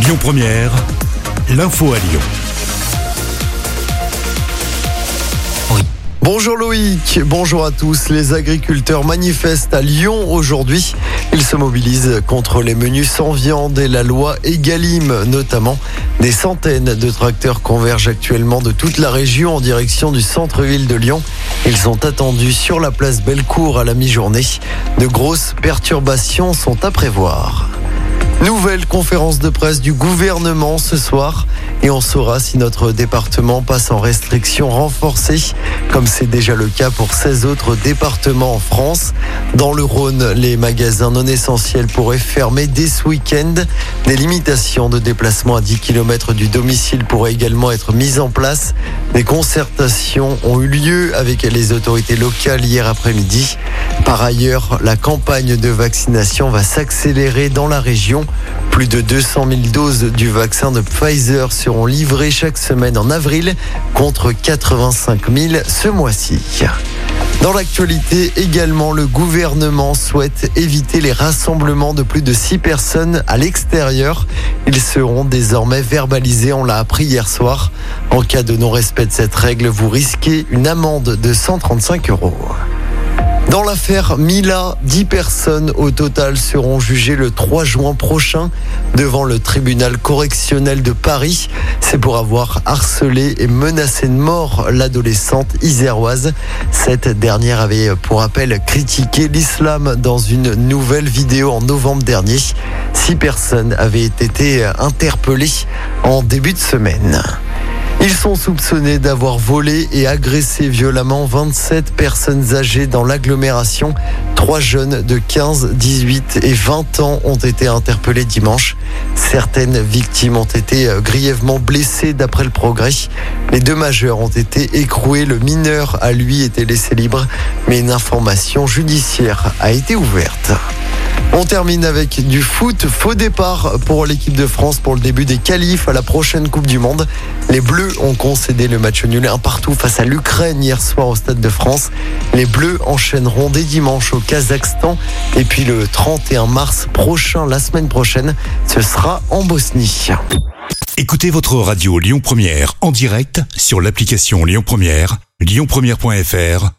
Lyon Première, l'info à Lyon. Bonjour Loïc, bonjour à tous. Les agriculteurs manifestent à Lyon aujourd'hui. Ils se mobilisent contre les menus sans viande et la loi Egalim notamment. Des centaines de tracteurs convergent actuellement de toute la région en direction du centre-ville de Lyon. Ils sont attendus sur la place Bellecour à la mi-journée. De grosses perturbations sont à prévoir. Nouvelle conférence de presse du gouvernement ce soir et on saura si notre département passe en restriction renforcée, comme c'est déjà le cas pour 16 autres départements en France. Dans le Rhône, les magasins non essentiels pourraient fermer dès ce week-end. Des limitations de déplacement à 10 km du domicile pourraient également être mises en place. Des concertations ont eu lieu avec les autorités locales hier après-midi. Par ailleurs, la campagne de vaccination va s'accélérer dans la région. Plus de 200 000 doses du vaccin de Pfizer seront livrées chaque semaine en avril contre 85 000 ce mois-ci. Dans l'actualité également, le gouvernement souhaite éviter les rassemblements de plus de 6 personnes à l'extérieur. Ils seront désormais verbalisés, on l'a appris hier soir. En cas de non-respect de cette règle, vous risquez une amende de 135 euros. Dans l'affaire Mila, 10 personnes au total seront jugées le 3 juin prochain devant le tribunal correctionnel de Paris. C'est pour avoir harcelé et menacé de mort l'adolescente iséroise. Cette dernière avait, pour rappel, critiqué l'islam dans une nouvelle vidéo en novembre dernier. Six personnes avaient été interpellées en début de semaine. Ils sont soupçonnés d'avoir volé et agressé violemment 27 personnes âgées dans l'agglomération. Trois jeunes de 15, 18 et 20 ans ont été interpellés dimanche. Certaines victimes ont été grièvement blessées d'après le progrès. Les deux majeurs ont été écroués. Le mineur a lui été laissé libre, mais une information judiciaire a été ouverte. On termine avec du foot. Faux départ pour l'équipe de France pour le début des qualifs à la prochaine Coupe du Monde. Les Bleus ont concédé le match nul un partout face à l'Ukraine hier soir au Stade de France. Les Bleus enchaîneront dès dimanche au Kazakhstan. Et puis le 31 mars prochain, la semaine prochaine, ce sera en Bosnie. Écoutez votre radio Lyon Première en direct sur l'application Lyon Première, lyonpremière.fr